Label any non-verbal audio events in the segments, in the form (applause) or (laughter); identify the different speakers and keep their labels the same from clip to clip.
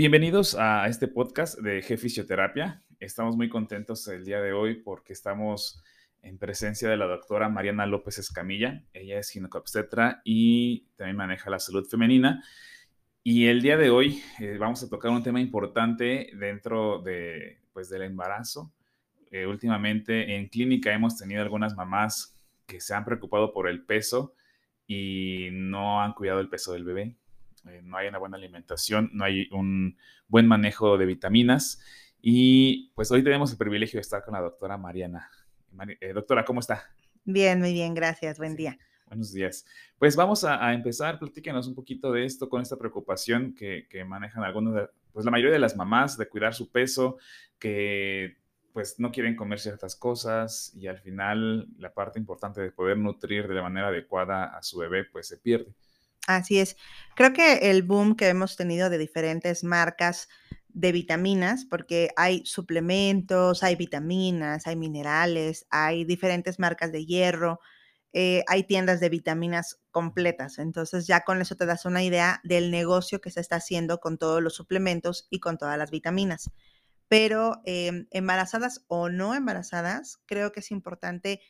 Speaker 1: Bienvenidos a este podcast de G Fisioterapia. Estamos muy contentos el día de hoy porque estamos en presencia de la doctora Mariana López Escamilla. Ella es ginecobstetra y también maneja la salud femenina. Y el día de hoy eh, vamos a tocar un tema importante dentro de, pues, del embarazo. Eh, últimamente en clínica hemos tenido algunas mamás que se han preocupado por el peso y no han cuidado el peso del bebé. Eh, no hay una buena alimentación, no hay un buen manejo de vitaminas. Y pues hoy tenemos el privilegio de estar con la doctora Mariana. Doctora, ¿cómo está?
Speaker 2: Bien, muy bien, gracias. Buen día.
Speaker 1: Buenos días. Pues vamos a, empezar, platíquenos un poquito de esto, con esta preocupación que, manejan algunos, pues la mayoría de las mamás de cuidar su peso, que pues no quieren comer ciertas cosas y al final la parte importante de poder nutrir de la manera adecuada a su bebé pues se pierde.
Speaker 2: Así es. Creo que el boom que hemos tenido de diferentes marcas de vitaminas, porque hay suplementos, hay vitaminas, hay minerales, hay diferentes marcas de hierro, eh, hay tiendas de vitaminas completas. Entonces ya con eso te das una idea del negocio que se está haciendo con todos los suplementos y con todas las vitaminas. Pero em, embarazadas o no embarazadas, creo que es importante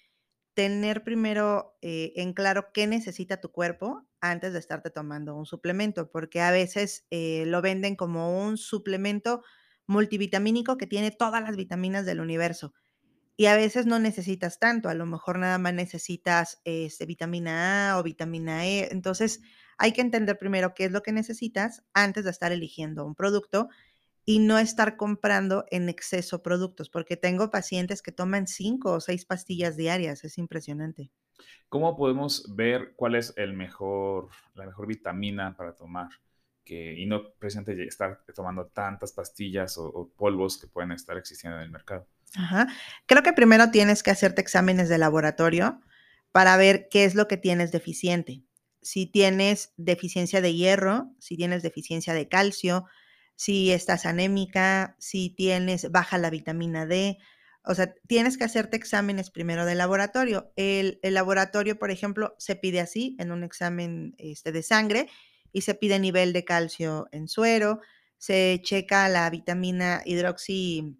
Speaker 2: tener primero eh, en claro qué necesita tu cuerpo antes de estarte tomando un suplemento, porque a veces eh, lo venden como un suplemento multivitamínico que tiene todas las vitaminas del universo. Y a veces no necesitas tanto, a lo mejor nada más necesitas este, vitamina A o vitamina E. Entonces hay que entender primero qué es lo que necesitas antes de estar eligiendo un producto y no estar comprando en exceso productos, porque tengo pacientes que toman cinco o seis pastillas diarias, es impresionante.
Speaker 1: ¿Cómo podemos ver cuál es el mejor, la mejor vitamina para tomar? Que, y no precisamente estar tomando tantas pastillas o, polvos que pueden estar existiendo en el mercado.
Speaker 2: Ajá. Creo que primero tienes que hacerte exámenes de laboratorio para ver qué es lo que tienes deficiente. Si tienes deficiencia de hierro, si tienes deficiencia de calcio, si estás anémica, si tienes baja la vitamina D. O sea, tienes que hacerte exámenes primero de laboratorio. El, laboratorio, por ejemplo, se pide así en un examen este, de sangre y se pide nivel de calcio en suero, se checa la vitamina hidroxi,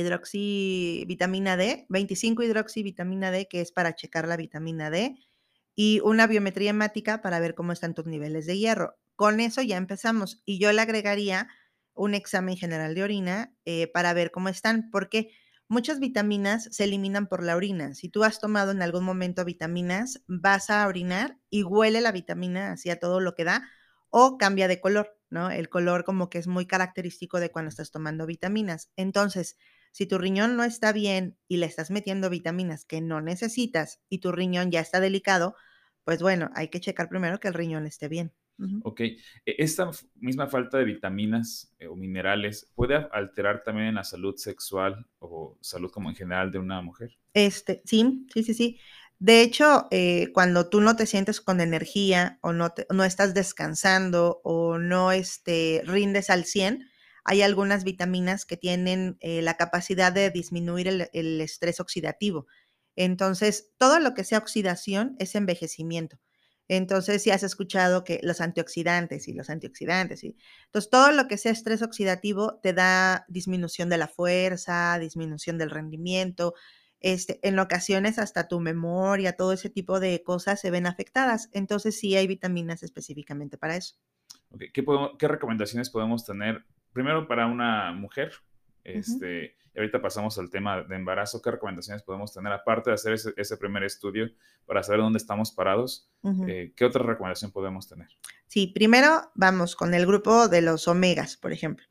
Speaker 2: hidroxi vitamina D, 25 hidroxi vitamina D, que es para checar la vitamina D, y una biometría hemática para ver cómo están tus niveles de hierro. Con eso ya empezamos y yo le agregaría un examen general de orina eh, para ver cómo están, porque muchas vitaminas se eliminan por la orina. Si tú has tomado en algún momento vitaminas, vas a orinar y huele la vitamina hacia todo lo que da o cambia de color, ¿no? El color como que es muy característico de cuando estás tomando vitaminas. Entonces, si tu riñón no está bien y le estás metiendo vitaminas que no necesitas y tu riñón ya está delicado, pues bueno, hay que checar primero que el riñón esté bien.
Speaker 1: Ok, e, esta misma falta de vitaminas eh, o minerales puede alterar también la salud sexual o salud como en general de una mujer.
Speaker 2: Este, sí, sí, sí, sí. De hecho, eh, cuando tú no te sientes con energía o no, no estás descansando o no este, rindes al 100, hay algunas vitaminas que tienen eh, la capacidad de disminuir el estrés oxidativo. Entonces, todo lo que sea oxidación es envejecimiento. Entonces, si has escuchado que los antioxidantes y los antioxidantes, y, entonces todo lo que sea estrés oxidativo te da disminución de la fuerza, disminución del rendimiento, este, en ocasiones hasta tu memoria, todo ese tipo de cosas se ven afectadas. Entonces, sí hay vitaminas específicamente para eso.
Speaker 1: ¿Qué, ¿Qué, recomendaciones podemos tener primero para una mujer este, y ahorita pasamos al tema de embarazo. ¿Qué recomendaciones podemos tener aparte de hacer ese, primer estudio para saber dónde estamos parados? Eh, ¿Qué otra recomendación podemos tener?
Speaker 2: Sí, primero vamos con el grupo de los omegas, por ejemplo.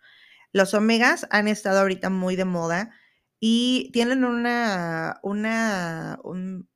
Speaker 2: Los omegas han estado ahorita muy de moda y tienen una, una,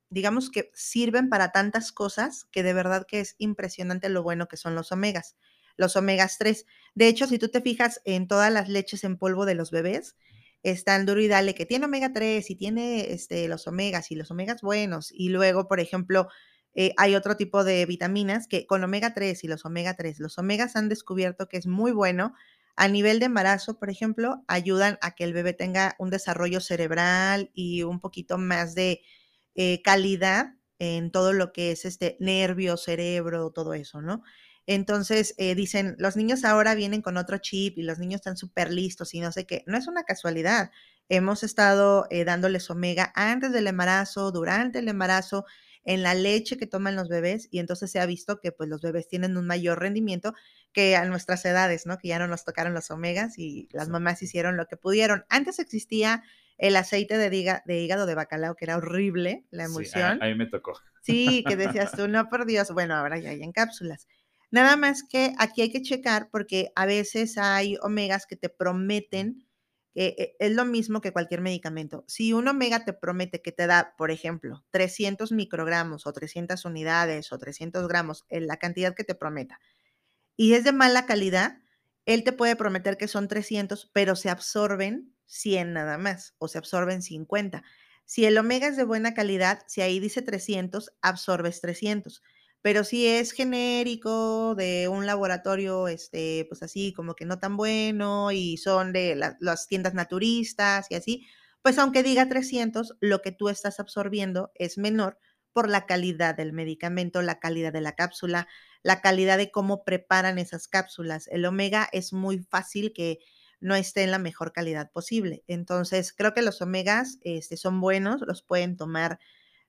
Speaker 2: digamos que sirven para tantas cosas que de verdad que es impresionante lo bueno que son los omegas los omegas 3. De hecho, si tú te fijas en todas las leches en polvo de los bebés, está el duro y dale que tiene omega 3 y tiene este, los omegas y los omegas buenos. Y luego, por ejemplo, eh, hay otro tipo de vitaminas que con omega 3 y los omega 3, los omegas han descubierto que es muy bueno A nivel de embarazo, por ejemplo, ayudan a que el bebé tenga un desarrollo cerebral y un poquito más de eh, calidad en todo lo que es este nervio, cerebro, todo eso, ¿no? Entonces eh, dicen, los niños ahora vienen con otro chip y los niños están súper listos y no sé qué. No es una casualidad. Hemos estado eh, dándoles omega antes del embarazo, durante el embarazo, en la leche que toman los bebés y entonces se ha visto que pues los bebés tienen un mayor rendimiento que a nuestras edades, ¿no? Que ya no nos tocaron los omegas y las mamás hicieron lo que pudieron. Antes existía el aceite de, de hígado de bacalao, que era horrible, la emulsión.
Speaker 1: Sí, a, mí me tocó.
Speaker 2: Sí, que (laughs) decías tú, no, por Dios, bueno, ahora ya hay en cápsulas. Nada más que aquí hay que checar porque a veces hay omegas que te prometen, eh, es lo mismo que cualquier medicamento. Si un omega te promete que te da, por ejemplo, 300 microgramos o 300 unidades o 300 gramos, en la cantidad que te prometa, y es de mala calidad, él te puede prometer que son 300, pero se absorben 100 nada más o se absorben 50. Si el omega es de buena calidad, si ahí dice 300, absorbes 300. Pero si es genérico de un laboratorio, este, pues así como que no tan bueno y son de las tiendas naturistas y así, pues aunque diga 300, lo que tú estás absorbiendo es menor por la calidad del medicamento, la calidad de la cápsula, la calidad de cómo preparan esas cápsulas. El omega es muy fácil que no esté en la mejor calidad posible. Entonces, creo que los omegas este, son buenos, los pueden tomar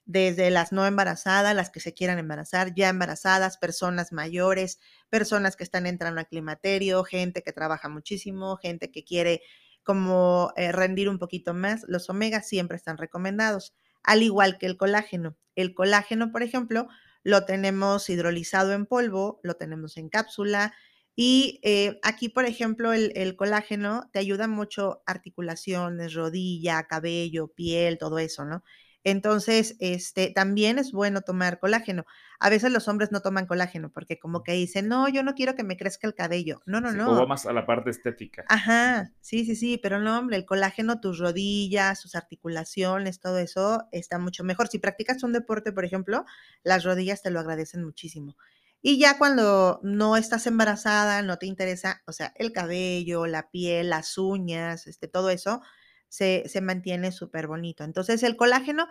Speaker 2: desde las no embarazadas, las que se quieran embarazar, ya embarazadas, personas mayores, personas que están entrando a climaterio, gente que trabaja muchísimo, gente que quiere como eh, rendir un poquito más. Los omegas siempre están recomendados al igual que el colágeno. El colágeno, por ejemplo, lo tenemos hidrolizado en polvo, lo tenemos en cápsula y eh, aquí, por ejemplo, el, colágeno te ayuda mucho articulaciones, rodilla, cabello, piel, todo eso, ¿no? Entonces, este, también es bueno tomar colágeno. A veces los hombres no toman colágeno porque como que dicen, no, yo no quiero que me crezca el cabello. No, no, no.
Speaker 1: O más a la parte estética.
Speaker 2: Ajá, sí, sí, sí, pero no, hombre, el colágeno, tus rodillas, tus articulaciones, todo eso está mucho mejor. Si practicas un deporte, por ejemplo, las rodillas te lo agradecen muchísimo. Y ya cuando no estás embarazada, no te interesa, o sea, el cabello, la piel, las uñas, este, todo eso, se, mantiene súper bonito. Entonces, el colágeno,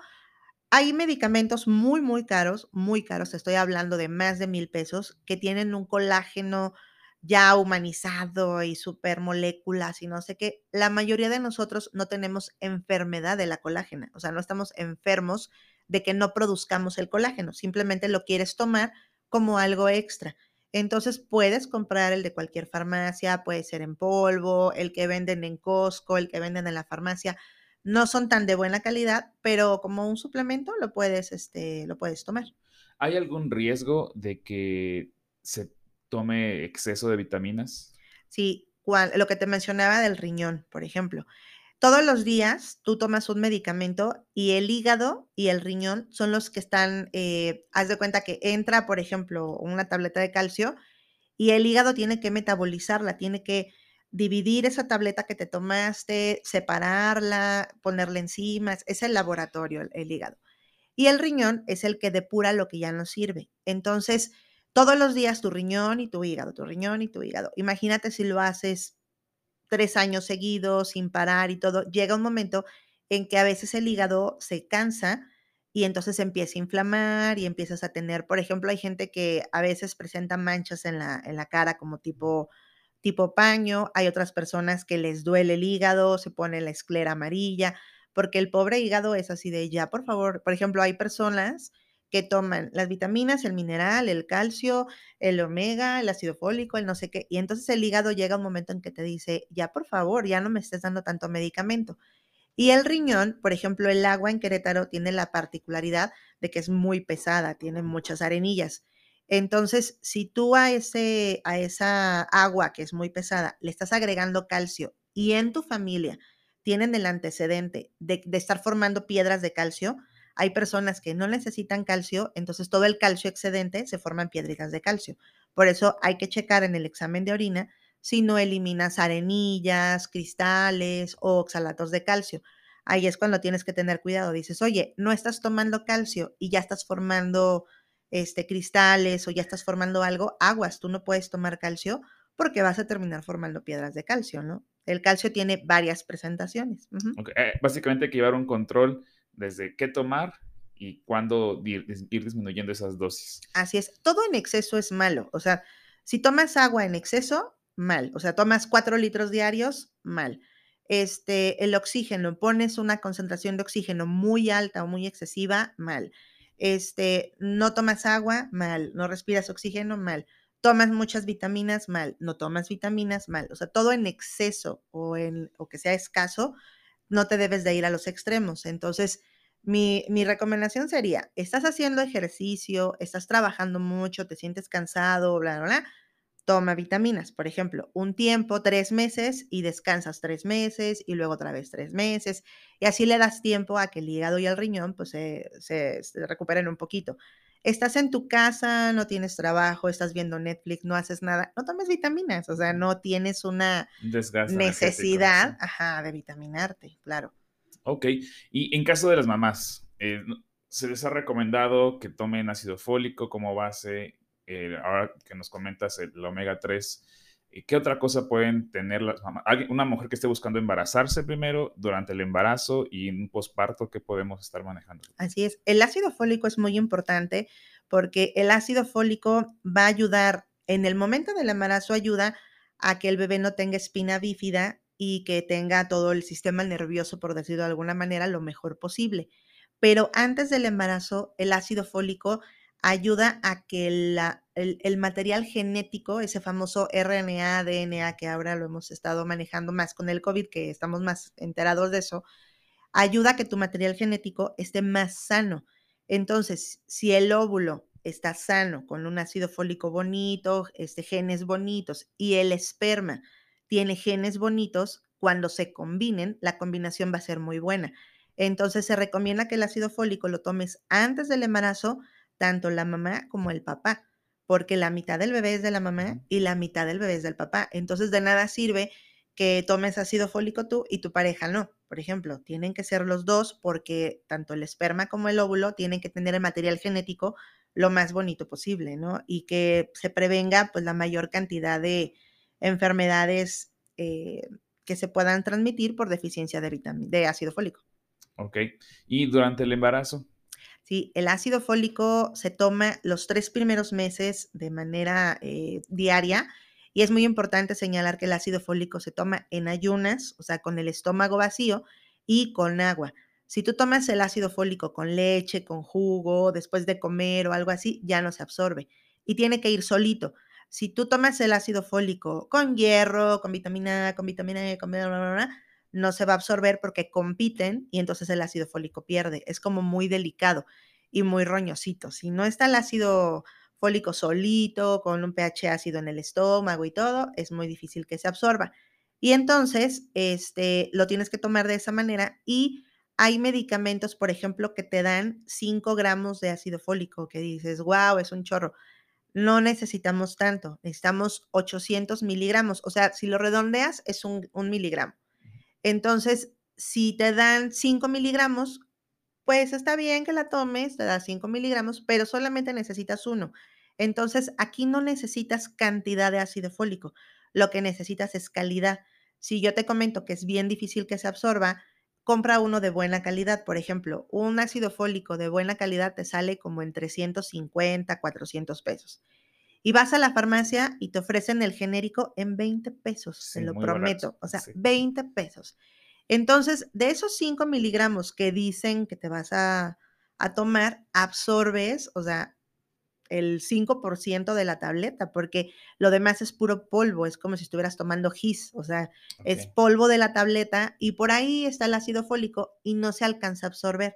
Speaker 2: hay medicamentos muy, muy caros, muy caros, estoy hablando de más de mil pesos, que tienen un colágeno ya humanizado y super moléculas y no sé qué. La mayoría de nosotros no tenemos enfermedad de la colágena, o sea, no estamos enfermos de que no produzcamos el colágeno, simplemente lo quieres tomar como algo extra. Entonces puedes comprar el de cualquier farmacia, puede ser en polvo, el que venden en Costco, el que venden en la farmacia. No son tan de buena calidad, pero como un suplemento lo puedes, este, lo puedes tomar.
Speaker 1: ¿Hay algún riesgo de que se tome exceso de vitaminas?
Speaker 2: Sí, lo que te mencionaba del riñón, por ejemplo. Todos los días tú tomas un medicamento y el hígado y el riñón son los que están, eh, haz de cuenta que entra, por ejemplo, una tableta de calcio y el hígado tiene que metabolizarla, tiene que dividir esa tableta que te tomaste, separarla, ponerla encima, es el laboratorio, el hígado. Y el riñón es el que depura lo que ya no sirve. Entonces, todos los días tu riñón y tu hígado, tu riñón y tu hígado. Imagínate si lo haces tres años seguidos, sin parar y todo, llega un momento en que a veces el hígado se cansa y entonces empieza a inflamar y empiezas a tener, por ejemplo, hay gente que a veces presenta manchas en la, en la cara como tipo, tipo paño, hay otras personas que les duele el hígado, se pone la esclera amarilla, porque el pobre hígado es así de ya, por favor, por ejemplo, hay personas que toman las vitaminas, el mineral, el calcio, el omega, el ácido fólico, el no sé qué. Y entonces el hígado llega un momento en que te dice, ya por favor, ya no me estés dando tanto medicamento. Y el riñón, por ejemplo, el agua en Querétaro tiene la particularidad de que es muy pesada, tiene muchas arenillas. Entonces, si tú a, ese, a esa agua que es muy pesada le estás agregando calcio y en tu familia tienen el antecedente de, de estar formando piedras de calcio, hay personas que no necesitan calcio, entonces todo el calcio excedente se forma en piedritas de calcio. Por eso hay que checar en el examen de orina si no eliminas arenillas, cristales o oxalatos de calcio. Ahí es cuando tienes que tener cuidado. Dices, oye, no estás tomando calcio y ya estás formando este, cristales o ya estás formando algo, aguas, tú no puedes tomar calcio porque vas a terminar formando piedras de calcio, ¿no? El calcio tiene varias presentaciones.
Speaker 1: Eh, básicamente hay que llevar un control desde qué tomar y cuándo ir, disminuyendo esas dosis.
Speaker 2: Así es, todo en exceso es malo. O sea, si tomas agua en exceso, mal. O sea, tomas cuatro litros diarios, mal. Este, el oxígeno, pones una concentración de oxígeno muy alta o muy excesiva, mal. Este, no tomas agua, mal. No respiras oxígeno, mal. Tomas muchas vitaminas, mal. No tomas vitaminas, mal. O sea, todo en exceso o, en, o que sea escaso, no te debes de ir a los extremos. Entonces, mi, mi, recomendación sería, estás haciendo ejercicio, estás trabajando mucho, te sientes cansado, bla, bla, toma vitaminas, por ejemplo, un tiempo, tres meses y descansas tres meses y luego otra vez tres meses y así le das tiempo a que el hígado y el riñón pues se, se, recuperen un poquito. Estás en tu casa, no tienes trabajo, estás viendo Netflix, no haces nada, no tomes vitaminas, o sea, no tienes una necesidad ajá, de vitaminarte, claro.
Speaker 1: Ok, y en caso de las mamás, eh, ¿se les ha recomendado que tomen ácido fólico como base? Eh, ahora que nos comentas el omega 3, eh, ¿qué otra cosa pueden tener las mamás? Una mujer que esté buscando embarazarse primero, durante el embarazo y en un posparto, ¿qué podemos estar manejando?
Speaker 2: Así es, el ácido fólico es muy importante porque el ácido fólico va a ayudar, en el momento del embarazo ayuda a que el bebé no tenga espina bífida y que tenga todo el sistema nervioso, por decirlo de alguna manera, lo mejor posible. Pero antes del embarazo, el ácido fólico ayuda a que el, material genético, ese famoso RNA, DNA, que ahora lo hemos estado manejando más con el COVID, que estamos más enterados de eso, ayuda a que tu material genético esté más sano. Entonces, si el óvulo está sano, con un ácido fólico bonito, este, genes bonitos, y el esperma tiene genes bonitos, cuando se combinen, la combinación va a ser muy buena. Entonces se recomienda que el ácido fólico lo tomes antes del embarazo, tanto la mamá como el papá, porque la mitad del bebé es de la mamá y la mitad del bebé es del papá. Entonces de nada sirve que tomes ácido fólico tú y tu pareja no. Por ejemplo, tienen que ser los dos porque tanto el esperma como el óvulo tienen que tener el material genético lo más bonito posible, ¿no? Y que se prevenga pues la mayor cantidad de, enfermedades eh, que se puedan transmitir por deficiencia de, de ácido fólico.
Speaker 1: Ok. ¿Y durante el embarazo?
Speaker 2: Sí, el ácido fólico se toma los tres primeros meses de manera eh, diaria y es muy importante señalar que el ácido fólico se toma en ayunas, o sea, con el estómago vacío y con agua. Si tú tomas el ácido fólico con leche, con jugo, después de comer o algo así, ya no se absorbe y tiene que ir solito si tú tomas el ácido fólico con hierro, con vitamina A, con vitamina E, con bla, bla, no se va a absorber porque compiten y entonces el ácido fólico pierde. Es como muy delicado y muy roñosito. Si no está el ácido fólico solito, con un pH ácido en el estómago y todo, es muy difícil que se absorba. Y entonces, este, lo tienes que tomar de esa manera y hay medicamentos, por ejemplo, que te dan 5 gramos de ácido fólico, que dices, wow, es un chorro no necesitamos tanto, necesitamos 800 miligramos, o sea, si lo redondeas es un, miligramo. Entonces, si te dan 5 miligramos, pues está bien que la tomes, te da 5 miligramos, pero solamente necesitas uno. Entonces, aquí no necesitas cantidad de ácido fólico, lo que necesitas es calidad. Si yo te comento que es bien difícil que se absorba, compra uno de buena calidad. Por ejemplo, un ácido fólico de buena calidad te sale como en 350, 400 pesos. Y vas a la farmacia y te ofrecen el genérico en 20 pesos, se lo prometo. O sea, 20 pesos. Entonces, de esos 5 miligramos que dicen que te vas a, a tomar, absorbes, o sea, el 5% de la tableta, porque lo demás es puro polvo, es como si estuvieras tomando gis, o sea, es polvo de la tableta y por ahí está el ácido fólico y no se alcanza a absorber.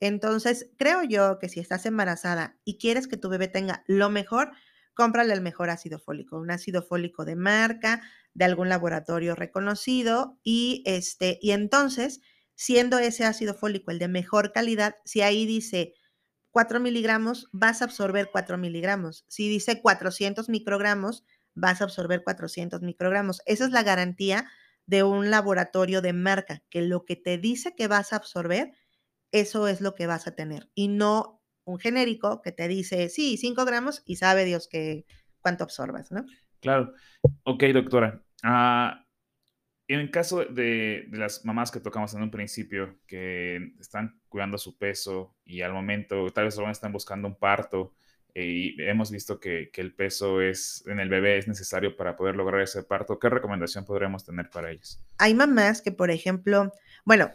Speaker 2: Entonces, creo yo que si estás embarazada y quieres que tu bebé tenga lo mejor, cómprale el mejor ácido fólico, un ácido fólico de marca, de algún laboratorio reconocido y este y entonces, siendo ese ácido fólico el de mejor calidad, si ahí dice 4 miligramos, vas a absorber 4 miligramos. Si dice 400 microgramos, vas a absorber 400 microgramos. Esa es la garantía de un laboratorio de marca, que lo que te dice que vas a absorber, eso es lo que vas a tener. Y no un genérico que te dice, sí, 5 gramos y sabe Dios que cuánto absorbas, ¿no?
Speaker 1: Claro. Ok, doctora. Ah, en el caso de, las mamás que tocamos en un principio, que están cuidando su peso y al momento tal vez solo están buscando un parto eh, y hemos visto que, el peso es en el bebé es necesario para poder lograr ese parto, ¿qué recomendación podríamos tener para ellos?
Speaker 2: Hay mamás que, por ejemplo, bueno,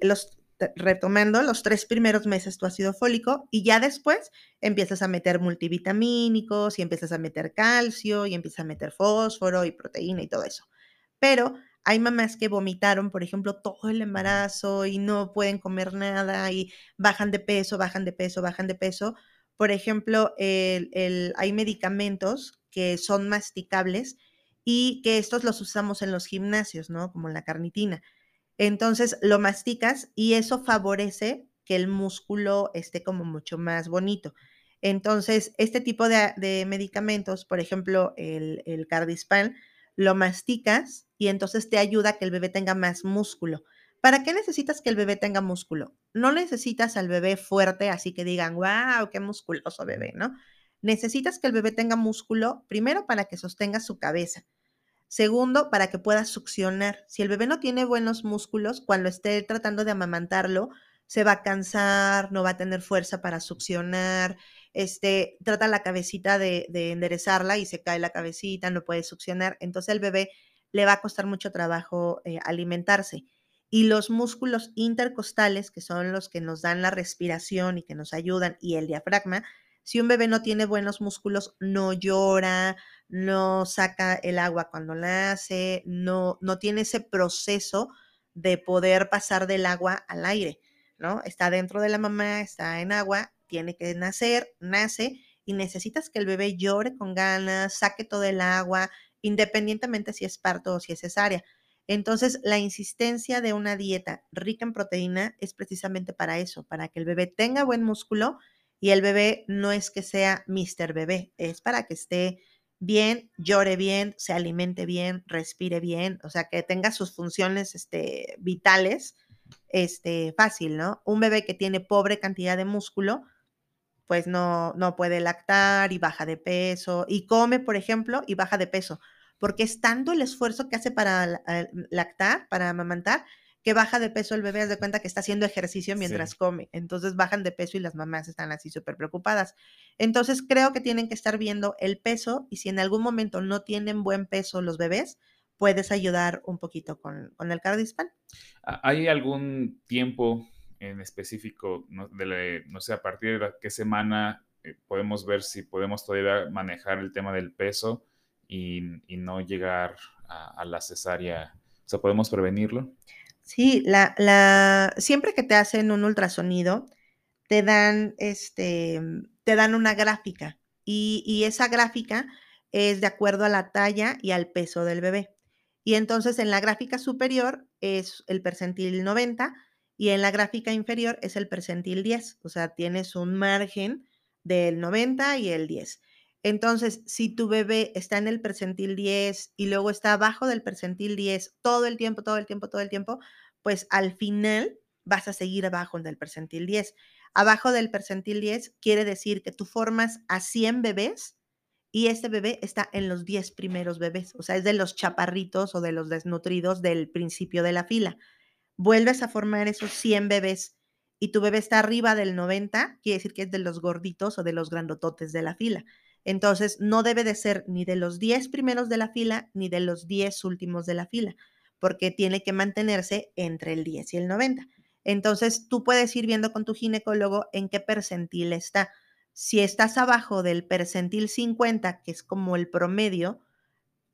Speaker 2: los, retomando, los tres primeros meses tu ácido fólico y ya después empiezas a meter multivitamínicos y empiezas a meter calcio y empiezas a meter fósforo y proteína y todo eso. Pero hay mamás que vomitaron, por ejemplo, todo el embarazo y no pueden comer nada y bajan de peso, bajan de peso, bajan de peso. Por ejemplo, hay medicamentos que son masticables y que estos los usamos en los gimnasios, ¿no? Como la carnitina. Entonces lo masticas y eso favorece que el músculo esté como mucho más bonito. Entonces, este tipo de, medicamentos, por ejemplo, el, el Cardispan, lo masticas y entonces te ayuda a que el bebé tenga más músculo. ¿Para qué necesitas que el bebé tenga músculo? No necesitas al bebé fuerte, así que digan, wow, qué musculoso bebé, ¿no? Necesitas que el bebé tenga músculo, primero para que sostenga su cabeza. Segundo, para que pueda succionar. Si el bebé no tiene buenos músculos, cuando esté tratando de amamantarlo, se va a cansar, no va a tener fuerza para succionar, este, trata la cabecita de, enderezarla y se cae la cabecita, no puede succionar, entonces el bebé le va a costar mucho trabajo eh, alimentarse. Y los músculos intercostales, que son los que nos dan la respiración y que nos ayudan, y el diafragma, si un bebé no tiene buenos músculos, no llora, no saca el agua cuando nace, no, no tiene ese proceso de poder pasar del agua al aire, ¿no? Está dentro de la mamá, está en agua tiene que nacer, nace y necesitas que el bebé llore con ganas, saque todo el agua, independientemente si es parto o si es cesárea. Entonces, la insistencia de una dieta rica en proteína es precisamente para eso, para que el bebé tenga buen músculo y el bebé no es que sea Mr. Bebé, es para que esté bien, llore bien, se alimente bien, respire bien, o sea, que tenga sus funciones este, vitales este, fácil, ¿no? Un bebé que tiene pobre cantidad de músculo, pues no, no puede lactar y baja de peso y come, por ejemplo, y baja de peso, porque es tanto el esfuerzo que hace para eh, lactar, para amamantar, que baja de peso el bebé, haz de cuenta que está haciendo ejercicio mientras come. Entonces bajan de peso y las mamás están así súper preocupadas. Entonces creo que tienen que estar viendo el peso y si en algún momento no tienen buen peso los bebés, puedes ayudar un poquito con, con el cardispan.
Speaker 1: ¿Hay algún tiempo en específico, no, no sé, a partir de qué semana eh, podemos ver si podemos todavía manejar el tema del peso y, no llegar a, la cesárea? O sea, ¿podemos prevenirlo?
Speaker 2: Sí, la, la, siempre que te hacen un ultrasonido, te dan, este, te dan una gráfica y, y esa gráfica es de acuerdo a la talla y al peso del bebé. Y entonces en la gráfica superior es el percentil 90 y en la gráfica inferior es el percentil 10, o sea, tienes un margen del 90 y el 10. Entonces, si tu bebé está en el percentil 10 y luego está abajo del percentil 10 todo el tiempo, todo el tiempo, todo el tiempo, pues al final vas a seguir abajo del percentil 10. Abajo del percentil 10 quiere decir que tú formas a 100 bebés y este bebé está en los 10 primeros bebés, o sea, es de los chaparritos o de los desnutridos del principio de la fila vuelves a formar esos 100 bebés y tu bebé está arriba del 90, quiere decir que es de los gorditos o de los grandototes de la fila. Entonces, no debe de ser ni de los 10 primeros de la fila ni de los 10 últimos de la fila, porque tiene que mantenerse entre el 10 y el 90. Entonces, tú puedes ir viendo con tu ginecólogo en qué percentil está. Si estás abajo del percentil 50, que es como el promedio,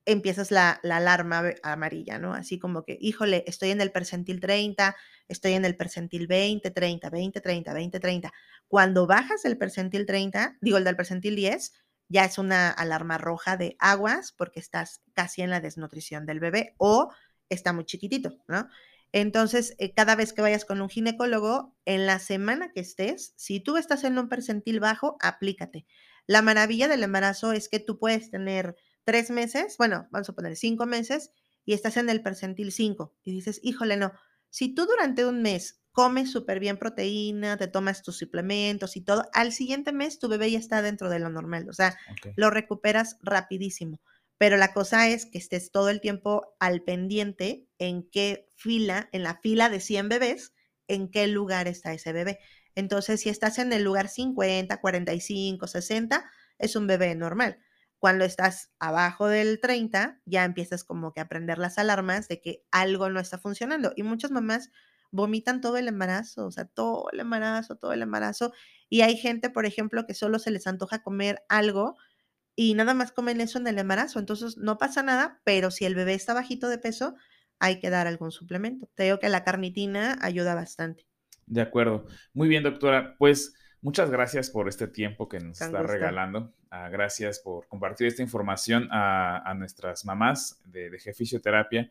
Speaker 2: empiezas la, alarma amarilla, ¿no? Así como que, híjole, estoy en el percentil 30, estoy en el percentil 20, 30, 20, 30, 20, 30. Cuando bajas el percentil 30, digo el del percentil 10, ya es una alarma roja de aguas porque estás casi en la desnutrición del bebé o está muy chiquitito, ¿no? Entonces, eh, cada vez que vayas con un ginecólogo, en la semana que estés, si tú estás en un percentil bajo, aplícate. La maravilla del embarazo es que tú puedes tener tres meses, bueno, vamos a poner cinco meses, y estás en el percentil 5 y dices, híjole, no, si tú durante un mes comes súper bien proteína, te tomas tus suplementos y todo, al siguiente mes tu bebé ya está dentro de lo normal, o sea, lo recuperas rapidísimo. pero la cosa es que estés todo el tiempo al pendiente en qué fila, en la fila de 100 bebés, en qué lugar está ese bebé. Entonces, si estás en el lugar 50, 45, 60, es un bebé normal. Cuando estás abajo del 30, ya empiezas como que a prender las alarmas de que algo no está funcionando. Y muchas mamás vomitan todo el embarazo, o sea, todo el embarazo, todo el embarazo. Y hay gente, por ejemplo, que solo se les antoja comer algo y nada más comen eso en el embarazo. Entonces no pasa nada, pero si el bebé está bajito de peso, hay que dar algún suplemento. Te digo que la carnitina ayuda bastante.
Speaker 1: De acuerdo. Muy bien, doctora. Pues muchas gracias por este tiempo que nos está regalando. Ah, gracias por compartir esta información a, nuestras mamás de, de Fisioterapia.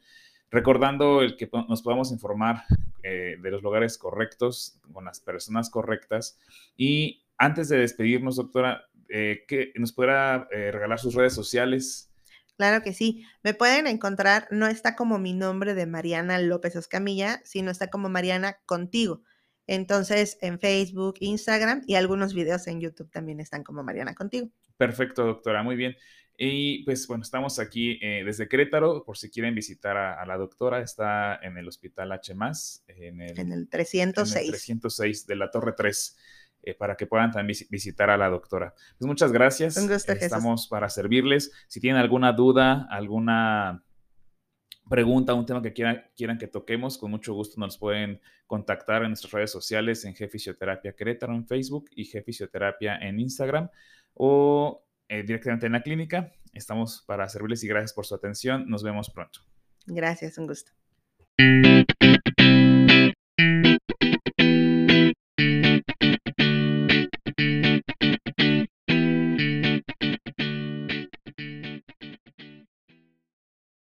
Speaker 1: Recordando el que nos podamos informar eh, de los lugares correctos, con las personas correctas. Y antes de despedirnos, doctora, eh, que nos podrá eh, regalar sus redes sociales.
Speaker 2: Claro que sí. Me pueden encontrar, no está como mi nombre de Mariana López Escamilla, sino está como Mariana Contigo. Entonces, en Facebook, Instagram y algunos videos en YouTube también están como Mariana Contigo.
Speaker 1: Perfecto, doctora, muy bien. Y pues bueno, estamos aquí eh, desde Querétaro, por si quieren visitar a, la doctora, está en el Hospital H,
Speaker 2: en el, en el 306. En el
Speaker 1: 306 de la Torre 3. Eh, para que puedan también visitar a la doctora. Pues muchas gracias. Estamos para servirles. Si tienen alguna duda, alguna pregunta, un tema que quieran, quieran que toquemos, con mucho gusto nos pueden contactar en nuestras redes sociales en G Fisioterapia Querétaro en Facebook y G Fisioterapia en Instagram o eh, directamente en la clínica. Estamos para servirles y gracias por su atención. Nos vemos pronto.
Speaker 2: Gracias, un gusto.